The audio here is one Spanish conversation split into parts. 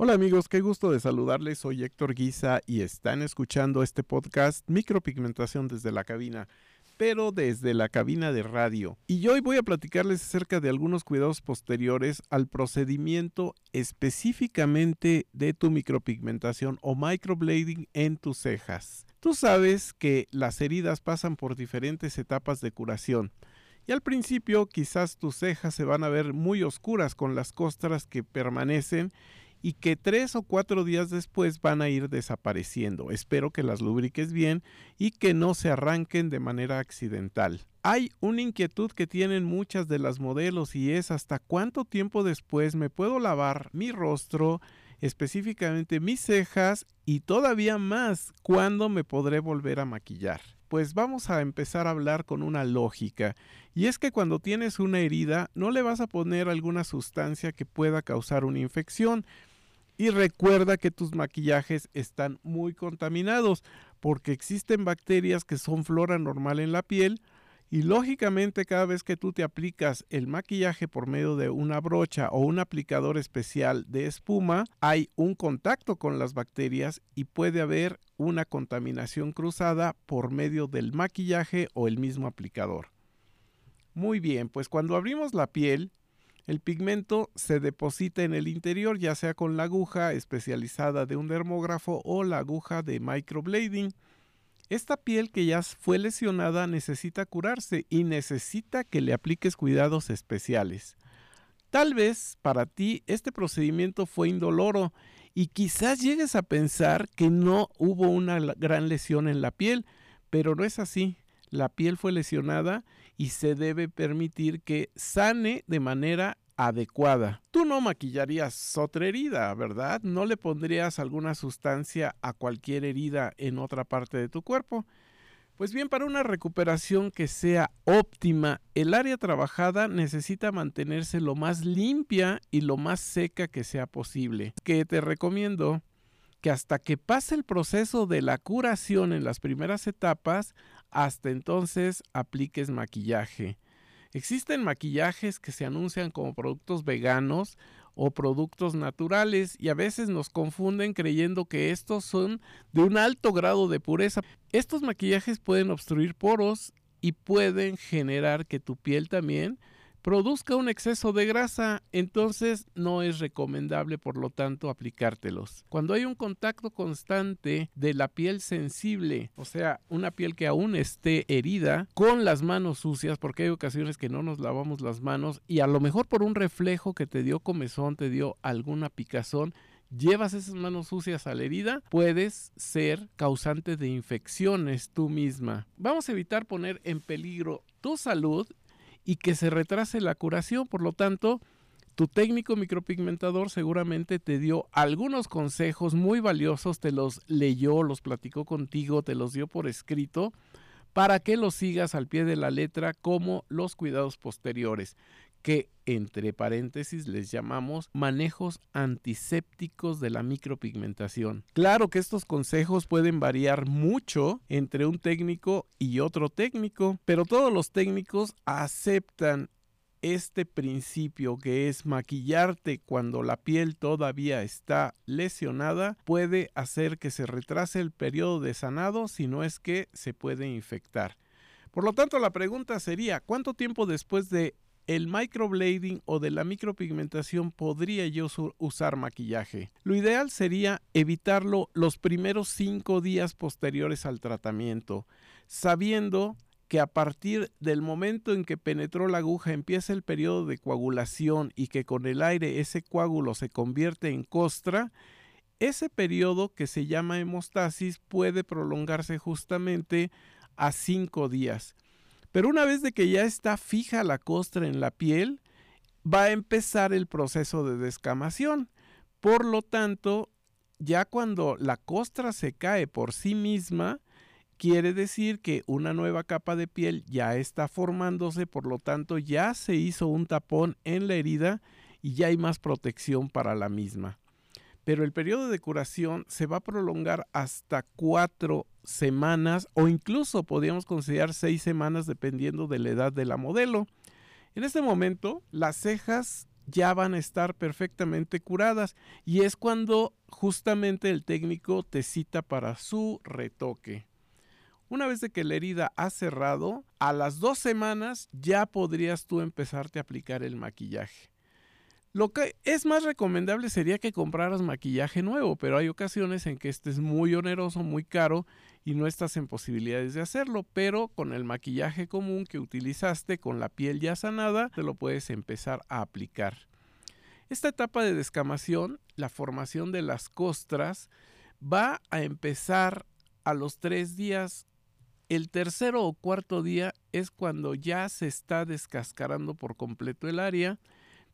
Hola amigos, qué gusto de saludarles. Soy Héctor Guisa y están escuchando este podcast Micropigmentación desde la cabina, pero desde la cabina de radio. Y hoy voy a platicarles acerca de algunos cuidados posteriores al procedimiento específicamente de tu micropigmentación o microblading en tus cejas. Tú sabes que las heridas pasan por diferentes etapas de curación. Y al principio quizás tus cejas se van a ver muy oscuras con las costras que permanecen y que tres o cuatro días después van a ir desapareciendo. Espero que las lubriques bien y que no se arranquen de manera accidental. Hay una inquietud que tienen muchas de las modelos y es hasta cuánto tiempo después me puedo lavar mi rostro, específicamente mis cejas y todavía más cuándo me podré volver a maquillar. Pues vamos a empezar a hablar con una lógica, y es que cuando tienes una herida no le vas a poner alguna sustancia que pueda causar una infección, y recuerda que tus maquillajes están muy contaminados porque existen bacterias que son flora normal en la piel y lógicamente cada vez que tú te aplicas el maquillaje por medio de una brocha o un aplicador especial de espuma, hay un contacto con las bacterias y puede haber una contaminación cruzada por medio del maquillaje o el mismo aplicador. Muy bien, pues cuando abrimos la piel, el pigmento se deposita en el interior, ya sea con la aguja especializada de un dermógrafo o la aguja de microblading. Esta piel que ya fue lesionada necesita curarse y necesita que le apliques cuidados especiales. Tal vez para ti este procedimiento fue indoloro y quizás llegues a pensar que no hubo una gran lesión en la piel, pero no es así. La piel fue lesionada y se debe permitir que sane de manera adecuada. Tú no maquillarías otra herida, ¿verdad? No le pondrías alguna sustancia a cualquier herida en otra parte de tu cuerpo. Pues bien, para una recuperación que sea óptima, el área trabajada necesita mantenerse lo más limpia y lo más seca que sea posible. Que te recomiendo que hasta que pase el proceso de la curación en las primeras etapas, hasta entonces apliques maquillaje. Existen maquillajes que se anuncian como productos veganos o productos naturales y a veces nos confunden creyendo que estos son de un alto grado de pureza. Estos maquillajes pueden obstruir poros y pueden generar que tu piel también produzca un exceso de grasa, entonces no es recomendable por lo tanto aplicártelos. Cuando hay un contacto constante de la piel sensible, o sea, una piel que aún esté herida, con las manos sucias, porque hay ocasiones que no nos lavamos las manos y a lo mejor por un reflejo que te dio comezón, te dio alguna picazón, llevas esas manos sucias a la herida, puedes ser causante de infecciones tú misma. Vamos a evitar poner en peligro tu salud y que se retrase la curación. Por lo tanto, tu técnico micropigmentador seguramente te dio algunos consejos muy valiosos, te los leyó, los platicó contigo, te los dio por escrito para que los sigas al pie de la letra como los cuidados posteriores que entre paréntesis les llamamos manejos antisépticos de la micropigmentación. Claro que estos consejos pueden variar mucho entre un técnico y otro técnico, pero todos los técnicos aceptan este principio que es maquillarte cuando la piel todavía está lesionada puede hacer que se retrase el periodo de sanado si no es que se puede infectar. Por lo tanto, la pregunta sería, ¿cuánto tiempo después de el microblading o de la micropigmentación podría yo usar maquillaje. Lo ideal sería evitarlo los primeros cinco días posteriores al tratamiento, sabiendo que a partir del momento en que penetró la aguja empieza el periodo de coagulación y que con el aire ese coágulo se convierte en costra, ese periodo que se llama hemostasis puede prolongarse justamente a cinco días. Pero una vez de que ya está fija la costra en la piel, va a empezar el proceso de descamación. Por lo tanto, ya cuando la costra se cae por sí misma, quiere decir que una nueva capa de piel ya está formándose, por lo tanto ya se hizo un tapón en la herida y ya hay más protección para la misma. Pero el periodo de curación se va a prolongar hasta cuatro semanas o incluso podríamos considerar seis semanas dependiendo de la edad de la modelo. En este momento las cejas ya van a estar perfectamente curadas y es cuando justamente el técnico te cita para su retoque. Una vez de que la herida ha cerrado, a las dos semanas ya podrías tú empezarte a aplicar el maquillaje. Lo que es más recomendable sería que compraras maquillaje nuevo, pero hay ocasiones en que este es muy oneroso, muy caro y no estás en posibilidades de hacerlo, pero con el maquillaje común que utilizaste con la piel ya sanada, te lo puedes empezar a aplicar. Esta etapa de descamación, la formación de las costras, va a empezar a los tres días. El tercero o cuarto día es cuando ya se está descascarando por completo el área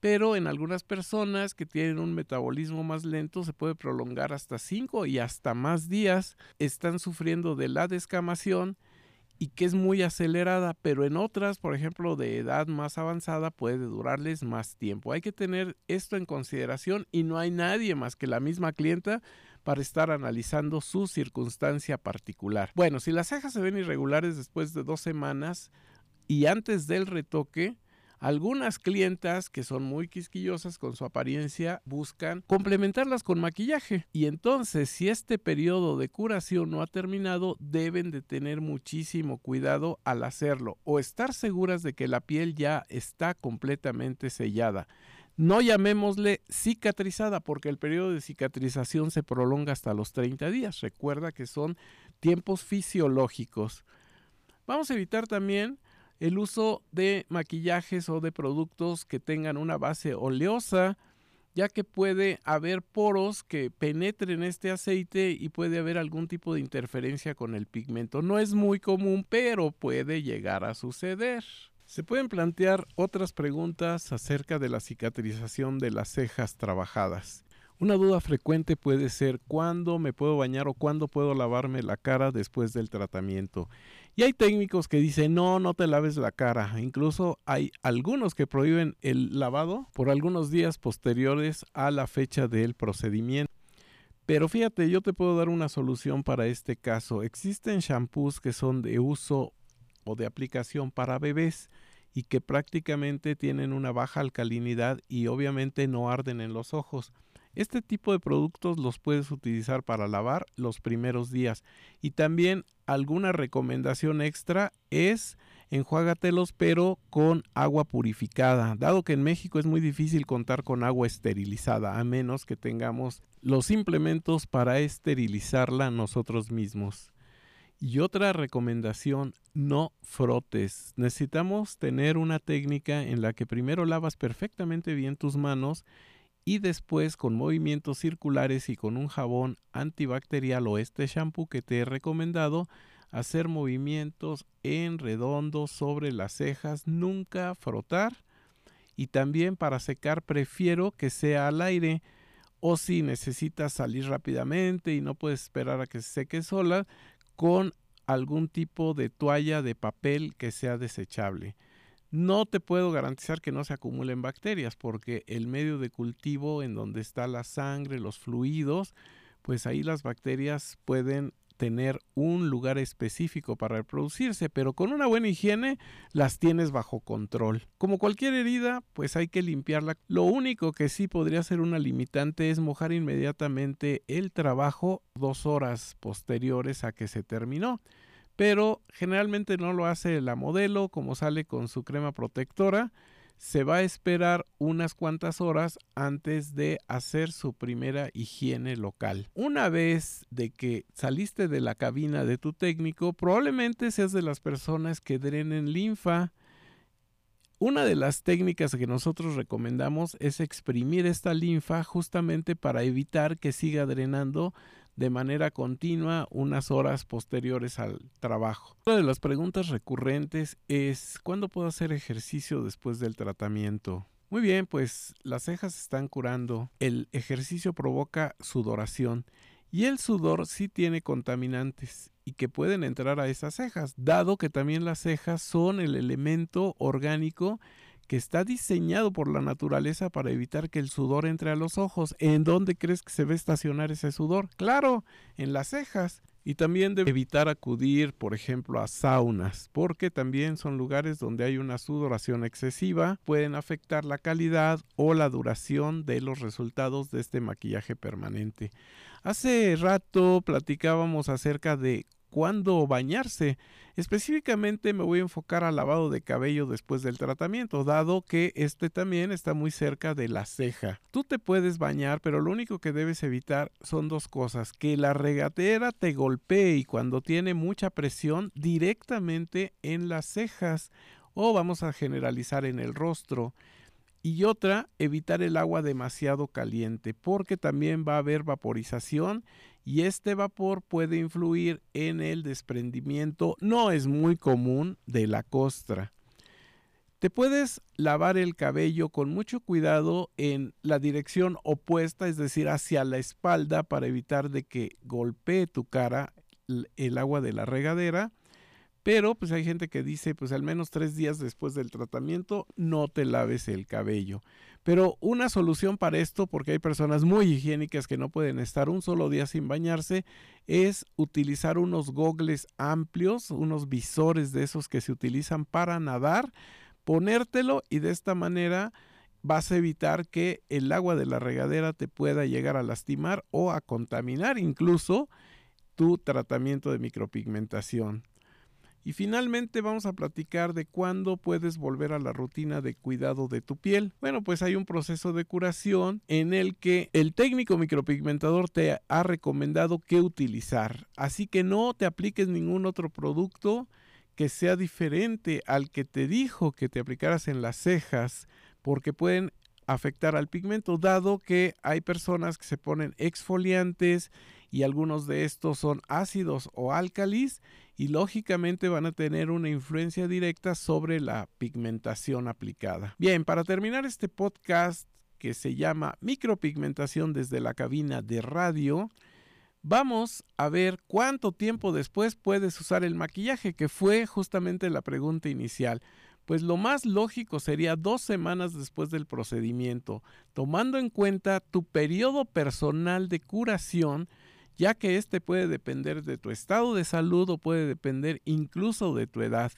pero en algunas personas que tienen un metabolismo más lento se puede prolongar hasta 5 y hasta más días, están sufriendo de la descamación y que es muy acelerada, pero en otras, por ejemplo, de edad más avanzada, puede durarles más tiempo. Hay que tener esto en consideración y no hay nadie más que la misma clienta para estar analizando su circunstancia particular. Bueno, si las cejas se ven irregulares después de dos semanas y antes del retoque, algunas clientas que son muy quisquillosas con su apariencia buscan complementarlas con maquillaje y entonces si este periodo de curación no ha terminado deben de tener muchísimo cuidado al hacerlo o estar seguras de que la piel ya está completamente sellada. No llamémosle cicatrizada porque el periodo de cicatrización se prolonga hasta los 30 días. Recuerda que son tiempos fisiológicos. Vamos a evitar también el uso de maquillajes o de productos que tengan una base oleosa, ya que puede haber poros que penetren este aceite y puede haber algún tipo de interferencia con el pigmento. No es muy común, pero puede llegar a suceder. Se pueden plantear otras preguntas acerca de la cicatrización de las cejas trabajadas. Una duda frecuente puede ser cuándo me puedo bañar o cuándo puedo lavarme la cara después del tratamiento. Y hay técnicos que dicen, no, no te laves la cara. Incluso hay algunos que prohíben el lavado por algunos días posteriores a la fecha del procedimiento. Pero fíjate, yo te puedo dar una solución para este caso. Existen shampoos que son de uso o de aplicación para bebés y que prácticamente tienen una baja alcalinidad y obviamente no arden en los ojos. Este tipo de productos los puedes utilizar para lavar los primeros días. Y también alguna recomendación extra es enjuágatelos pero con agua purificada, dado que en México es muy difícil contar con agua esterilizada, a menos que tengamos los implementos para esterilizarla nosotros mismos. Y otra recomendación, no frotes. Necesitamos tener una técnica en la que primero lavas perfectamente bien tus manos y después con movimientos circulares y con un jabón antibacterial o este shampoo que te he recomendado, hacer movimientos en redondo sobre las cejas, nunca frotar y también para secar prefiero que sea al aire o si necesitas salir rápidamente y no puedes esperar a que se seque sola con algún tipo de toalla de papel que sea desechable. No te puedo garantizar que no se acumulen bacterias porque el medio de cultivo en donde está la sangre, los fluidos, pues ahí las bacterias pueden tener un lugar específico para reproducirse, pero con una buena higiene las tienes bajo control. Como cualquier herida, pues hay que limpiarla. Lo único que sí podría ser una limitante es mojar inmediatamente el trabajo dos horas posteriores a que se terminó pero generalmente no lo hace la modelo como sale con su crema protectora. Se va a esperar unas cuantas horas antes de hacer su primera higiene local. Una vez de que saliste de la cabina de tu técnico, probablemente seas de las personas que drenen linfa. Una de las técnicas que nosotros recomendamos es exprimir esta linfa justamente para evitar que siga drenando de manera continua unas horas posteriores al trabajo. Una de las preguntas recurrentes es ¿cuándo puedo hacer ejercicio después del tratamiento? Muy bien, pues las cejas están curando, el ejercicio provoca sudoración y el sudor sí tiene contaminantes y que pueden entrar a esas cejas, dado que también las cejas son el elemento orgánico que está diseñado por la naturaleza para evitar que el sudor entre a los ojos. ¿En dónde crees que se a estacionar ese sudor? Claro, en las cejas. Y también de evitar acudir, por ejemplo, a saunas, porque también son lugares donde hay una sudoración excesiva, pueden afectar la calidad o la duración de los resultados de este maquillaje permanente. Hace rato platicábamos acerca de cuándo bañarse. Específicamente me voy a enfocar al lavado de cabello después del tratamiento, dado que este también está muy cerca de la ceja. Tú te puedes bañar, pero lo único que debes evitar son dos cosas, que la regatera te golpee y cuando tiene mucha presión directamente en las cejas o vamos a generalizar en el rostro. Y otra, evitar el agua demasiado caliente, porque también va a haber vaporización y este vapor puede influir en el desprendimiento, no es muy común, de la costra. Te puedes lavar el cabello con mucho cuidado en la dirección opuesta, es decir, hacia la espalda para evitar de que golpee tu cara el agua de la regadera pero pues hay gente que dice, pues al menos tres días después del tratamiento no te laves el cabello. Pero una solución para esto, porque hay personas muy higiénicas que no pueden estar un solo día sin bañarse, es utilizar unos gogles amplios, unos visores de esos que se utilizan para nadar, ponértelo y de esta manera vas a evitar que el agua de la regadera te pueda llegar a lastimar o a contaminar incluso tu tratamiento de micropigmentación. Y finalmente vamos a platicar de cuándo puedes volver a la rutina de cuidado de tu piel. Bueno, pues hay un proceso de curación en el que el técnico micropigmentador te ha recomendado qué utilizar. Así que no te apliques ningún otro producto que sea diferente al que te dijo que te aplicaras en las cejas, porque pueden afectar al pigmento, dado que hay personas que se ponen exfoliantes y algunos de estos son ácidos o álcalis y lógicamente van a tener una influencia directa sobre la pigmentación aplicada. Bien, para terminar este podcast que se llama Micropigmentación desde la cabina de radio, vamos a ver cuánto tiempo después puedes usar el maquillaje, que fue justamente la pregunta inicial. Pues lo más lógico sería dos semanas después del procedimiento, tomando en cuenta tu periodo personal de curación ya que este puede depender de tu estado de salud o puede depender incluso de tu edad.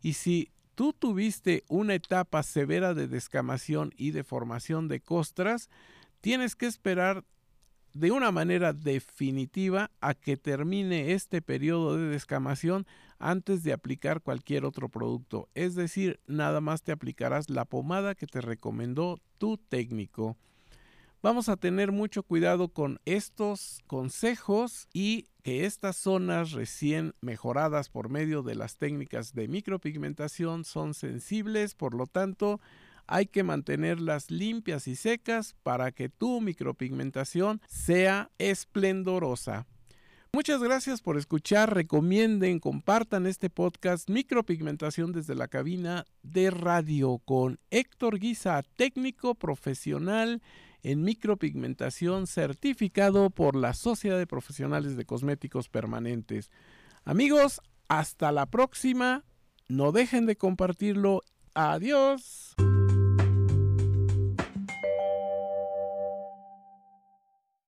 Y si tú tuviste una etapa severa de descamación y de formación de costras, tienes que esperar de una manera definitiva a que termine este periodo de descamación antes de aplicar cualquier otro producto. Es decir, nada más te aplicarás la pomada que te recomendó tu técnico. Vamos a tener mucho cuidado con estos consejos y que estas zonas recién mejoradas por medio de las técnicas de micropigmentación son sensibles, por lo tanto hay que mantenerlas limpias y secas para que tu micropigmentación sea esplendorosa. Muchas gracias por escuchar, recomienden, compartan este podcast Micropigmentación desde la cabina de radio con Héctor Guisa, técnico profesional en micropigmentación certificado por la Sociedad de Profesionales de Cosméticos Permanentes. Amigos, hasta la próxima. No dejen de compartirlo. Adiós.